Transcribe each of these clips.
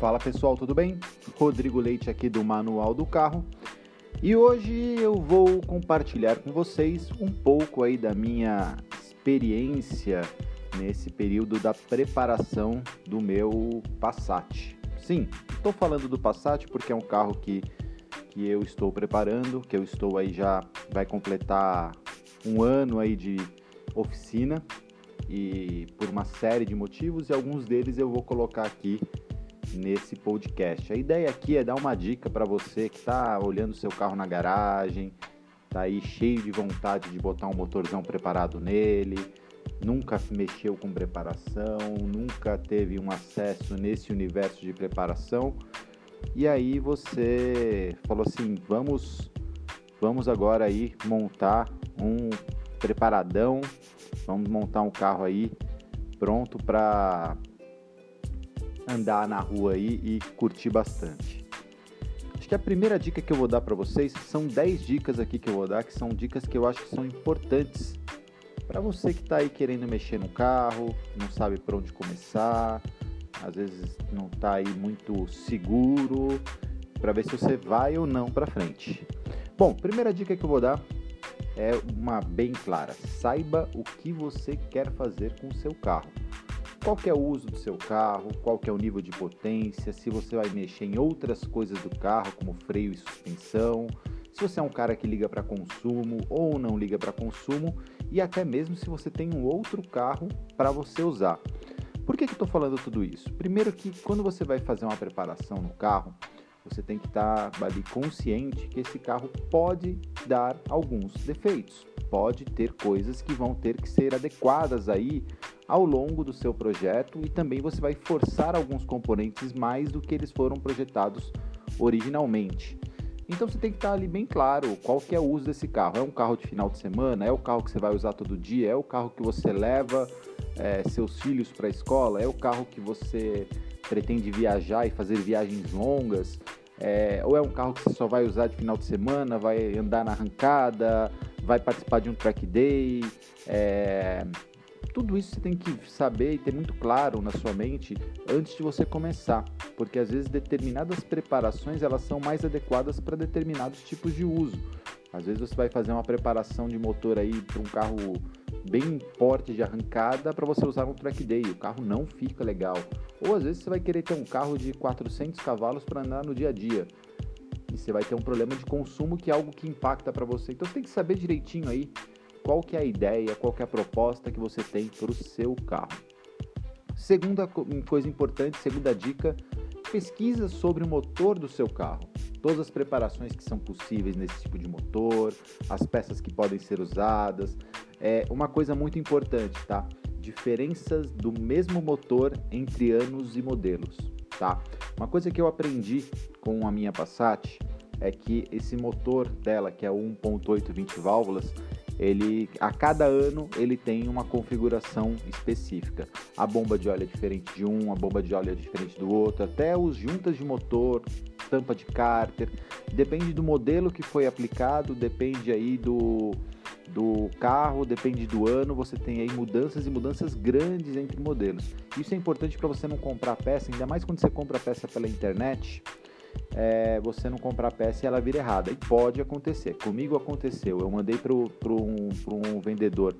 Fala pessoal, tudo bem? Rodrigo Leite aqui do Manual do Carro e hoje eu vou compartilhar com vocês um pouco aí da minha experiência nesse período da preparação do meu Passat. Sim, estou falando do Passat porque é um carro que, que eu estou preparando, que eu estou aí já vai completar um ano aí de oficina e por uma série de motivos e alguns deles eu vou colocar aqui nesse podcast. A ideia aqui é dar uma dica para você que está olhando seu carro na garagem, tá aí cheio de vontade de botar um motorzão preparado nele, nunca mexeu com preparação, nunca teve um acesso nesse universo de preparação. E aí você falou assim, vamos vamos agora aí montar um preparadão, vamos montar um carro aí pronto para andar na rua aí e curtir bastante. Acho que a primeira dica que eu vou dar para vocês são 10 dicas aqui que eu vou dar, que são dicas que eu acho que são importantes para você que está aí querendo mexer no carro, não sabe por onde começar, às vezes não está aí muito seguro, para ver se você vai ou não para frente. Bom, primeira dica que eu vou dar é uma bem clara. Saiba o que você quer fazer com o seu carro qual é o uso do seu carro, qual é o nível de potência, se você vai mexer em outras coisas do carro, como freio e suspensão, se você é um cara que liga para consumo ou não liga para consumo e até mesmo se você tem um outro carro para você usar. Por que, que eu estou falando tudo isso? Primeiro que quando você vai fazer uma preparação no carro, você tem que estar tá ali consciente que esse carro pode dar alguns defeitos, pode ter coisas que vão ter que ser adequadas aí ao longo do seu projeto e também você vai forçar alguns componentes mais do que eles foram projetados originalmente. Então você tem que estar ali bem claro qual que é o uso desse carro. É um carro de final de semana? É o carro que você vai usar todo dia? É o carro que você leva é, seus filhos para a escola? É o carro que você pretende viajar e fazer viagens longas? É, ou é um carro que você só vai usar de final de semana, vai andar na arrancada, vai participar de um track day? É, tudo isso você tem que saber e ter muito claro na sua mente antes de você começar, porque às vezes determinadas preparações elas são mais adequadas para determinados tipos de uso. Às vezes você vai fazer uma preparação de motor aí para um carro bem porte de arrancada para você usar um track day, o carro não fica legal. Ou às vezes você vai querer ter um carro de 400 cavalos para andar no dia a dia. E você vai ter um problema de consumo que é algo que impacta para você. Então você tem que saber direitinho aí qual que é a ideia, qual que é a proposta que você tem para o seu carro. Segunda coisa importante, segunda dica, pesquisa sobre o motor do seu carro. Todas as preparações que são possíveis nesse tipo de motor, as peças que podem ser usadas. É uma coisa muito importante, tá? Diferenças do mesmo motor entre anos e modelos, tá? Uma coisa que eu aprendi com a minha Passat é que esse motor dela, que é o 1.8 20 válvulas, ele a cada ano ele tem uma configuração específica. A bomba de óleo é diferente de um, a bomba de óleo é diferente do outro, até os juntas de motor, tampa de cárter, depende do modelo que foi aplicado, depende aí do do carro, depende do ano, você tem aí mudanças e mudanças grandes entre modelos. Isso é importante para você não comprar peça, ainda mais quando você compra peça pela internet é, você não comprar peça e ela vir errada. E pode acontecer. Comigo aconteceu. Eu mandei para um, um vendedor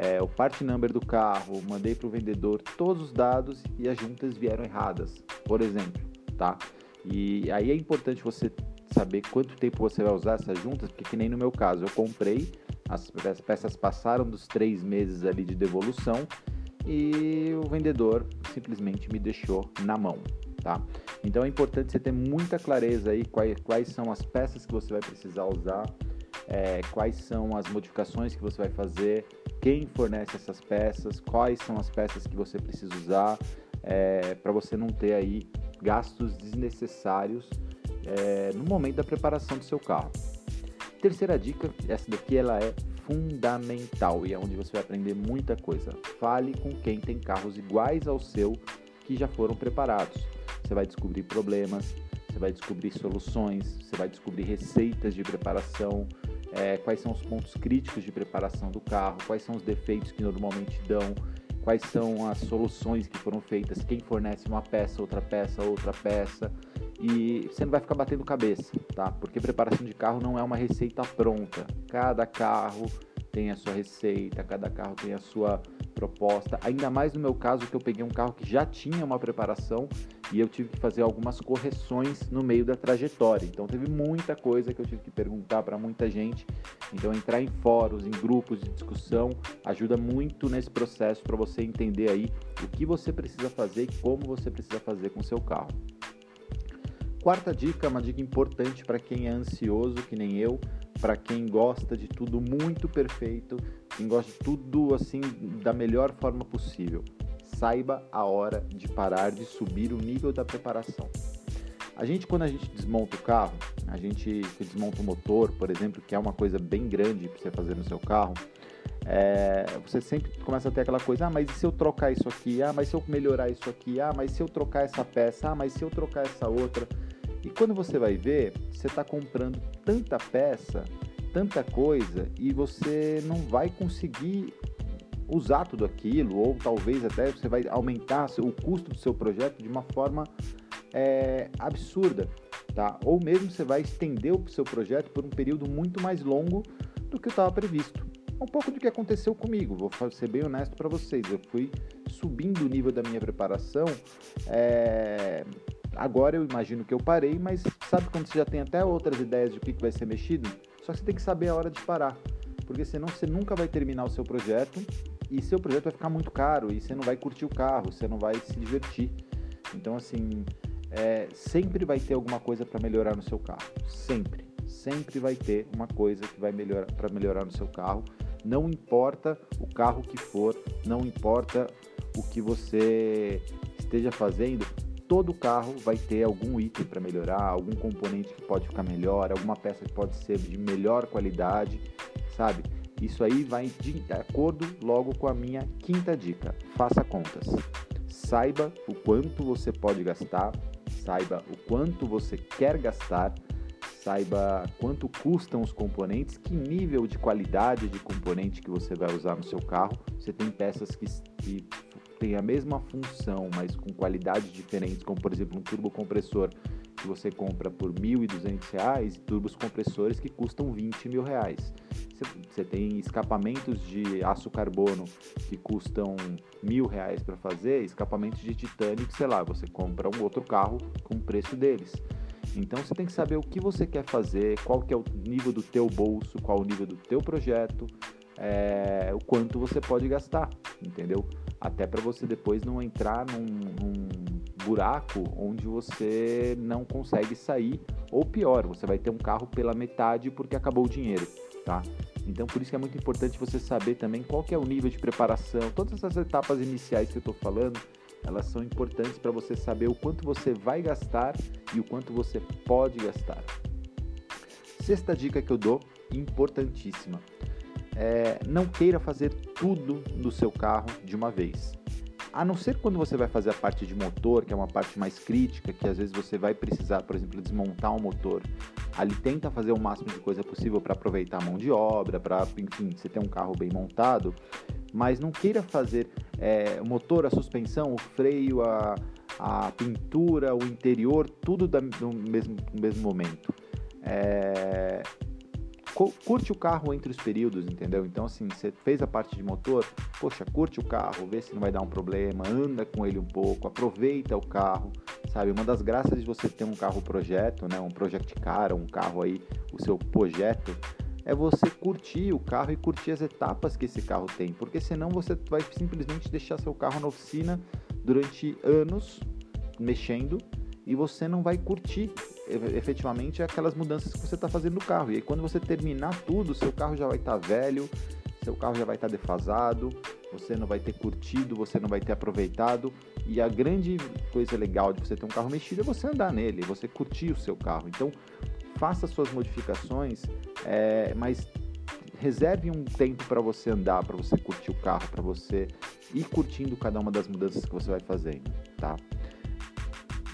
é, o part number do carro, mandei para o vendedor todos os dados e as juntas vieram erradas, por exemplo, tá? E aí é importante você saber quanto tempo você vai usar essas juntas, porque que nem no meu caso, eu comprei, as peças passaram dos três meses ali de devolução e o vendedor simplesmente me deixou na mão, tá? Então é importante você ter muita clareza aí quais, quais são as peças que você vai precisar usar, é, quais são as modificações que você vai fazer, quem fornece essas peças, quais são as peças que você precisa usar, é, para você não ter aí gastos desnecessários é, no momento da preparação do seu carro. Terceira dica, essa daqui ela é fundamental e é onde você vai aprender muita coisa. Fale com quem tem carros iguais ao seu que já foram preparados você vai descobrir problemas, você vai descobrir soluções, você vai descobrir receitas de preparação, é, quais são os pontos críticos de preparação do carro, quais são os defeitos que normalmente dão, quais são as soluções que foram feitas, quem fornece uma peça, outra peça, outra peça. E você não vai ficar batendo cabeça, tá? Porque preparação de carro não é uma receita pronta. Cada carro tem a sua receita, cada carro tem a sua proposta. Ainda mais no meu caso, que eu peguei um carro que já tinha uma preparação e eu tive que fazer algumas correções no meio da trajetória. Então teve muita coisa que eu tive que perguntar para muita gente. Então entrar em fóruns, em grupos de discussão ajuda muito nesse processo para você entender aí o que você precisa fazer e como você precisa fazer com o seu carro. Quarta dica, uma dica importante para quem é ansioso, que nem eu, para quem gosta de tudo muito perfeito, quem gosta de tudo assim da melhor forma possível. Saiba a hora de parar de subir o nível da preparação. A gente, quando a gente desmonta o carro, a gente desmonta o motor, por exemplo, que é uma coisa bem grande para você fazer no seu carro, é, você sempre começa a ter aquela coisa, ah, mas e se eu trocar isso aqui? Ah, mas se eu melhorar isso aqui? Ah, mas se eu trocar essa peça? Ah, mas se eu trocar essa outra? E quando você vai ver, você está comprando tanta peça, tanta coisa, e você não vai conseguir usar tudo aquilo, ou talvez até você vai aumentar o custo do seu projeto de uma forma é, absurda, tá? Ou mesmo você vai estender o seu projeto por um período muito mais longo do que estava previsto. Um pouco do que aconteceu comigo, vou ser bem honesto para vocês. Eu fui subindo o nível da minha preparação é, Agora eu imagino que eu parei, mas sabe quando você já tem até outras ideias de o que vai ser mexido? Só que você tem que saber a hora de parar, porque senão você nunca vai terminar o seu projeto e seu projeto vai ficar muito caro e você não vai curtir o carro, você não vai se divertir. Então, assim, é, sempre vai ter alguma coisa para melhorar no seu carro. Sempre. Sempre vai ter uma coisa que vai melhorar para melhorar no seu carro. Não importa o carro que for, não importa o que você esteja fazendo, todo carro vai ter algum item para melhorar, algum componente que pode ficar melhor, alguma peça que pode ser de melhor qualidade, sabe? Isso aí vai de acordo logo com a minha quinta dica. Faça contas. Saiba o quanto você pode gastar, saiba o quanto você quer gastar, saiba quanto custam os componentes, que nível de qualidade de componente que você vai usar no seu carro. Você tem peças que, que tem a mesma função, mas com qualidades diferentes, como por exemplo um turbocompressor que você compra por R$ 1.200 e turbos compressores que custam 20 mil reais. Você tem escapamentos de aço carbono que custam mil reais para fazer, escapamentos de titânio que, sei lá, você compra um outro carro com o preço deles. Então você tem que saber o que você quer fazer, qual que é o nível do teu bolso, qual o nível do teu projeto, é, o quanto você pode gastar, entendeu? até para você depois não entrar num, num, buraco onde você não consegue sair, ou pior, você vai ter um carro pela metade porque acabou o dinheiro, tá? Então por isso é muito importante você saber também qual que é o nível de preparação, todas essas etapas iniciais que eu estou falando, elas são importantes para você saber o quanto você vai gastar e o quanto você pode gastar. Sexta dica que eu dou, importantíssima é, não queira fazer tudo do seu carro de uma vez. A não ser quando você vai fazer a parte de motor, que é uma parte mais crítica, que às vezes você vai precisar, por exemplo, desmontar um motor. Ali tenta fazer o máximo de coisa possível para aproveitar a mão de obra, para, enfim, você ter um carro bem montado. Mas não queira fazer é, o motor, a suspensão, o freio, a, a pintura, o interior, tudo da, no, mesmo, no mesmo momento. É, curte o carro entre os períodos, entendeu? Então, assim, você fez a parte de motor, poxa, curte o carro, vê se não vai dar um problema, anda com ele um pouco, aproveita o carro, sabe? Uma das graças de você ter um carro projeto, né? Um project car, um carro aí, o seu projeto, é você curtir o carro e curtir as etapas que esse carro tem, porque senão você vai simplesmente deixar seu carro na oficina durante anos mexendo e você não vai curtir efetivamente aquelas mudanças que você está fazendo no carro. E aí, quando você terminar tudo, seu carro já vai estar tá velho, seu carro já vai estar tá defasado, você não vai ter curtido, você não vai ter aproveitado. E a grande coisa legal de você ter um carro mexido é você andar nele, você curtir o seu carro. Então, faça suas modificações, é, mas reserve um tempo para você andar, para você curtir o carro, para você ir curtindo cada uma das mudanças que você vai fazendo, tá?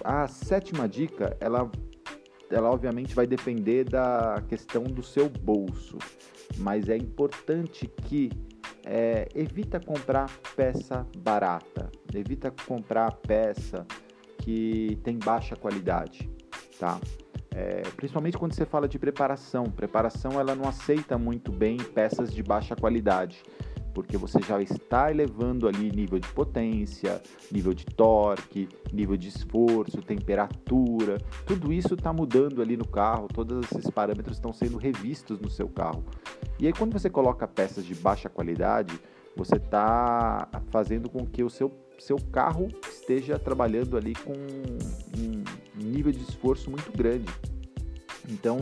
A sétima dica, ela ela obviamente vai depender da questão do seu bolso, mas é importante que é, evita comprar peça barata, evita comprar peça que tem baixa qualidade, tá? É, principalmente quando você fala de preparação. Preparação ela não aceita muito bem peças de baixa qualidade, porque você já está elevando ali nível de potência, nível de torque, nível de esforço, temperatura, tudo isso está mudando ali no carro, todos esses parâmetros estão sendo revistos no seu carro. E aí quando você coloca peças de baixa qualidade, você está fazendo com que o seu, seu carro esteja trabalhando ali com um nível de esforço muito grande. Então,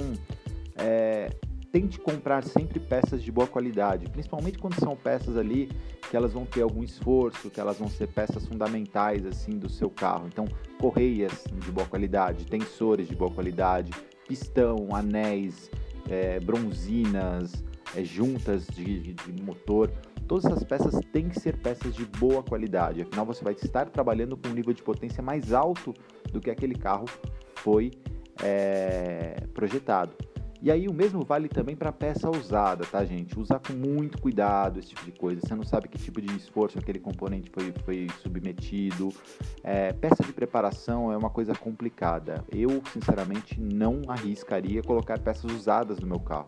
é, tente comprar sempre peças de boa qualidade, principalmente quando são peças ali que elas vão ter algum esforço, que elas vão ser peças fundamentais assim do seu carro. Então, correias de boa qualidade, tensores de boa qualidade, pistão, anéis, é, bronzinas, é, juntas de, de motor. Todas essas peças têm que ser peças de boa qualidade, afinal você vai estar trabalhando com um nível de potência mais alto do que aquele carro foi é, projetado. E aí o mesmo vale também para peça usada, tá, gente? Usar com muito cuidado esse tipo de coisa. Você não sabe que tipo de esforço aquele componente foi, foi submetido. É, peça de preparação é uma coisa complicada. Eu, sinceramente, não arriscaria colocar peças usadas no meu carro.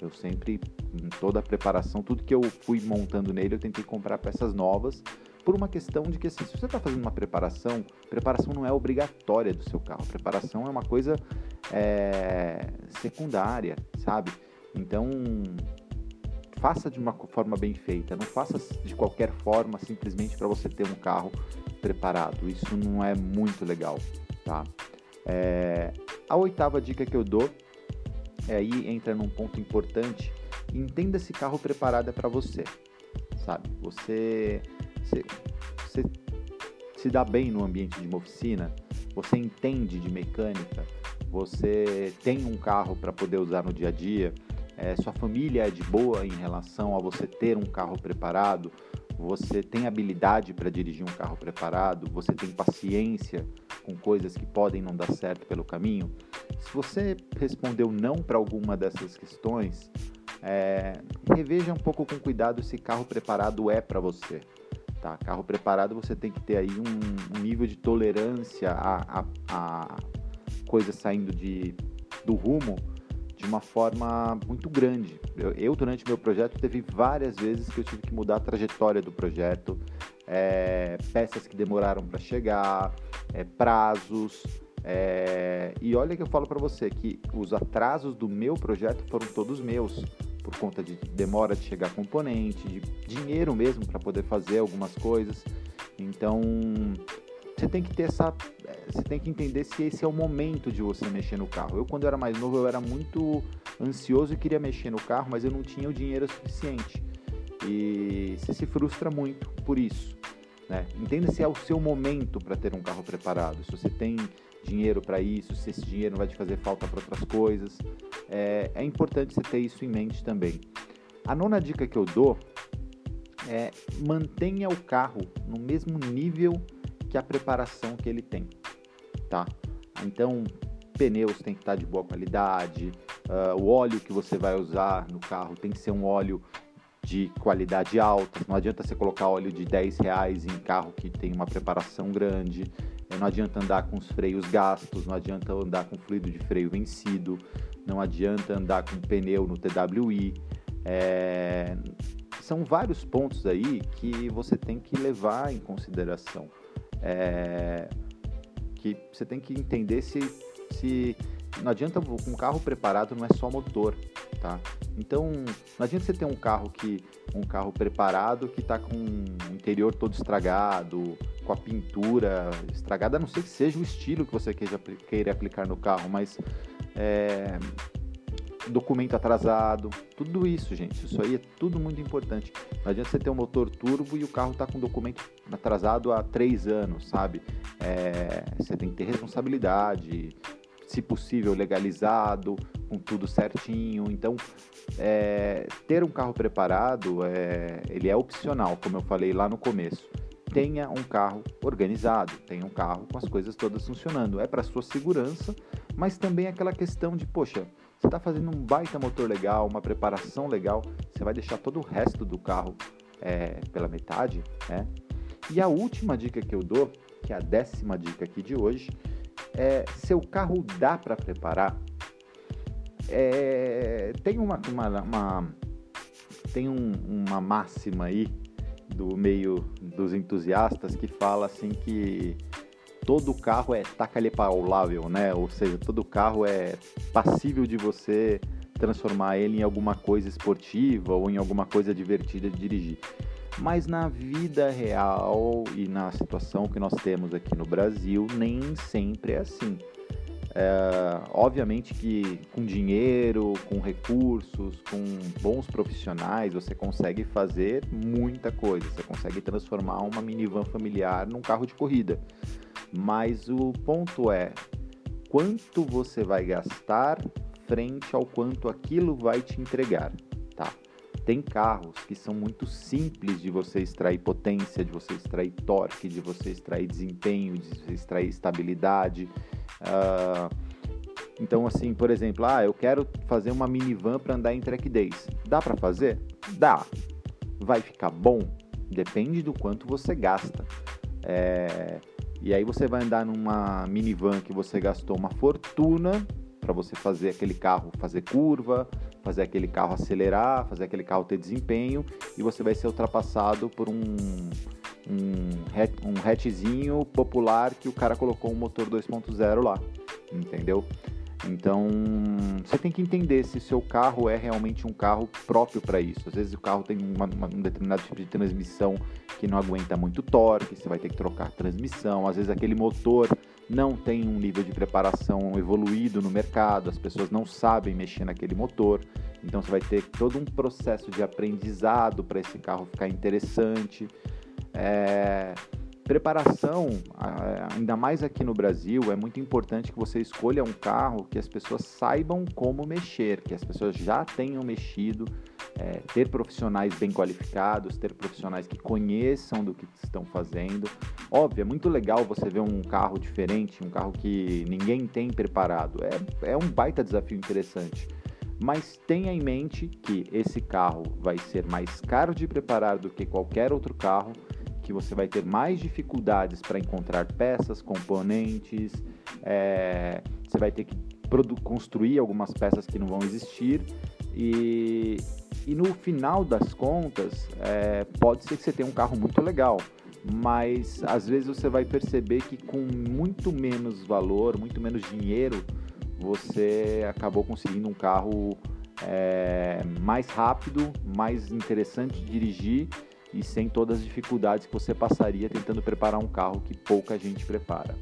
Eu sempre, em toda a preparação, tudo que eu fui montando nele, eu tentei comprar peças novas por uma questão de que assim, se você está fazendo uma preparação, preparação não é obrigatória do seu carro. Preparação é uma coisa é, secundária, sabe? Então faça de uma forma bem feita, não faça de qualquer forma simplesmente para você ter um carro preparado. Isso não é muito legal, tá? É, a oitava dica que eu dou é aí entra num ponto importante. Entenda se carro preparado é para você, sabe? Você você, você se dá bem no ambiente de uma oficina, você entende de mecânica, você tem um carro para poder usar no dia a dia, é, sua família é de boa em relação a você ter um carro preparado, você tem habilidade para dirigir um carro preparado, você tem paciência com coisas que podem não dar certo pelo caminho. Se você respondeu não para alguma dessas questões, é, reveja um pouco com cuidado se carro preparado é para você. Tá? Carro preparado você tem que ter aí um, nível de tolerância a, a, a coisa saindo de, do rumo de uma forma muito grande. Eu, eu, durante meu projeto, teve várias vezes que eu tive que mudar a trajetória do projeto, é, peças que demoraram para chegar, é, prazos. É, e olha que eu falo para você que os atrasos do meu projeto foram todos meus por conta de demora de chegar componente, de dinheiro mesmo para poder fazer algumas coisas. Então, você tem que ter essa, você tem que entender se esse é o momento de você mexer no carro. Eu quando eu era mais novo, eu era muito ansioso e queria mexer no carro, mas eu não tinha o dinheiro suficiente. E você se frustra muito por isso. Né? Entenda se é o seu momento para ter um carro preparado. Se você tem dinheiro para isso, se esse dinheiro não vai te fazer falta para outras coisas. É, é importante você ter isso em mente também. A nona dica que eu dou é mantenha o carro no mesmo nível que a preparação que ele tem, tá? Então, pneus tem que estar de boa qualidade, uh, o óleo que você vai usar no carro tem que ser um óleo de qualidade alta. Não adianta você colocar óleo de 10 reais em carro que tem uma preparação grande. Não adianta andar com os freios gastos, não adianta andar com fluido de freio vencido, não adianta andar com pneu no TWI. É... São vários pontos aí que você tem que levar em consideração. É... Que você tem que entender se, se não adianta um carro preparado não é só motor, tá? Então não adianta você ter um carro que um carro preparado que está com o interior todo estragado, com a pintura estragada, a não ser que seja o estilo que você queira, queira aplicar no carro, mas é, documento atrasado, tudo isso, gente, isso aí é tudo muito importante. Não adianta você ter um motor turbo e o carro está com documento atrasado há três anos, sabe? É, você tem que ter responsabilidade, se possível legalizado, com tudo certinho. Então, é, ter um carro preparado, é, ele é opcional, como eu falei lá no começo tenha um carro organizado, tenha um carro com as coisas todas funcionando. É para sua segurança, mas também aquela questão de, poxa, você está fazendo um baita motor legal, uma preparação legal, você vai deixar todo o resto do carro é, pela metade, né? E a última dica que eu dou, que é a décima dica aqui de hoje, é seu carro dá para preparar. É, tem uma, uma, uma tem um, uma máxima aí do meio dos entusiastas que fala assim que todo carro é tacalhepaulável, né? Ou seja, todo carro é passível de você transformar ele em alguma coisa esportiva ou em alguma coisa divertida de dirigir. Mas na vida real e na situação que nós temos aqui no Brasil, nem sempre é assim. É, obviamente que com dinheiro, com recursos, com bons profissionais, você consegue fazer muita coisa. Você consegue transformar uma minivan familiar num carro de corrida. Mas o ponto é quanto você vai gastar frente ao quanto aquilo vai te entregar, tá? Tem carros que são muito simples de você extrair potência, de você extrair torque, de você extrair desempenho, de você extrair estabilidade. Uh, então, assim, por exemplo, ah, eu quero fazer uma minivan para andar em track days. Dá para fazer? Dá. Vai ficar bom? Depende do quanto você gasta. É... E aí você vai andar numa minivan que você gastou uma fortuna para você fazer aquele carro fazer curva, fazer aquele carro acelerar, fazer aquele carro ter desempenho e você vai ser ultrapassado por um um, hatchzinho popular que o cara colocou um motor 2.0 lá, entendeu? Então, você tem que entender se seu carro é realmente um carro próprio para isso. Às vezes o carro tem uma, uma, um determinado tipo de transmissão que não aguenta muito torque, você vai ter que trocar a transmissão. Às vezes aquele motor não tem um nível de preparação evoluído no mercado, as pessoas não sabem mexer naquele motor. Então você vai ter todo um processo de aprendizado para esse carro ficar interessante. É, preparação, ainda mais aqui no Brasil, é muito importante que você escolha um carro que as pessoas saibam como mexer, que as pessoas já tenham mexido, é, ter profissionais bem qualificados, ter profissionais que conheçam do que estão fazendo. Óbvio, é muito legal você ver um carro diferente, um carro que ninguém tem preparado. É, é um baita desafio interessante. Mas tenha em mente que esse carro vai ser mais caro de preparar do que qualquer outro carro que você vai ter mais dificuldades para encontrar peças, componentes, é, você vai ter que construir algumas peças que não vão existir. E, e no final das contas é, pode ser que você tenha um carro muito legal, mas às vezes você vai perceber que com muito menos valor, muito menos dinheiro, você acabou conseguindo um carro é, mais rápido, mais interessante de dirigir e sem todas as dificuldades que você passaria tentando preparar um carro que pouca gente prepara.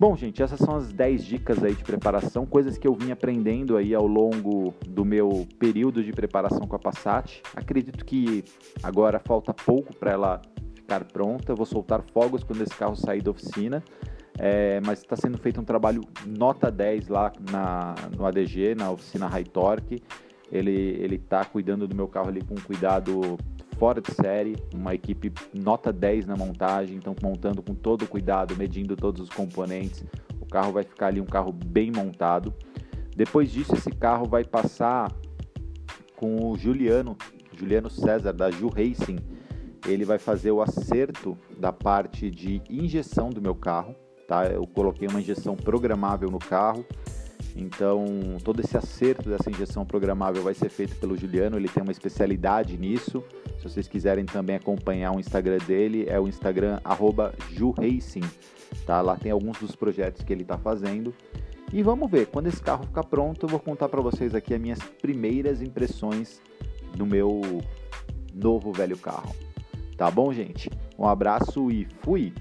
Bom, gente, essas são as 10 dicas aí de preparação, coisas que eu vim aprendendo aí ao longo do meu período de preparação com a Passat. Acredito que agora falta pouco para ela ficar pronta. Eu vou soltar fogos quando esse carro sair da oficina. É, mas está sendo feito um trabalho nota 10 lá na, no ADG, na oficina High Torque. Ele está cuidando do meu carro ali com cuidado fora de série, uma equipe nota 10 na montagem, então montando com todo cuidado, medindo todos os componentes. O carro vai ficar ali um carro bem montado. Depois disso, esse carro vai passar com o Juliano, Juliano César da Ju Racing. Ele vai fazer o acerto da parte de injeção do meu carro, tá? Eu coloquei uma injeção programável no carro. Então, todo esse acerto dessa injeção programável vai ser feito pelo Juliano, ele tem uma especialidade nisso. Se vocês quiserem também acompanhar o Instagram dele, é o Instagram @juracing, tá? Lá tem alguns dos projetos que ele está fazendo. E vamos ver, quando esse carro ficar pronto, eu vou contar para vocês aqui as minhas primeiras impressões do meu novo velho carro. Tá bom, gente? Um abraço e fui!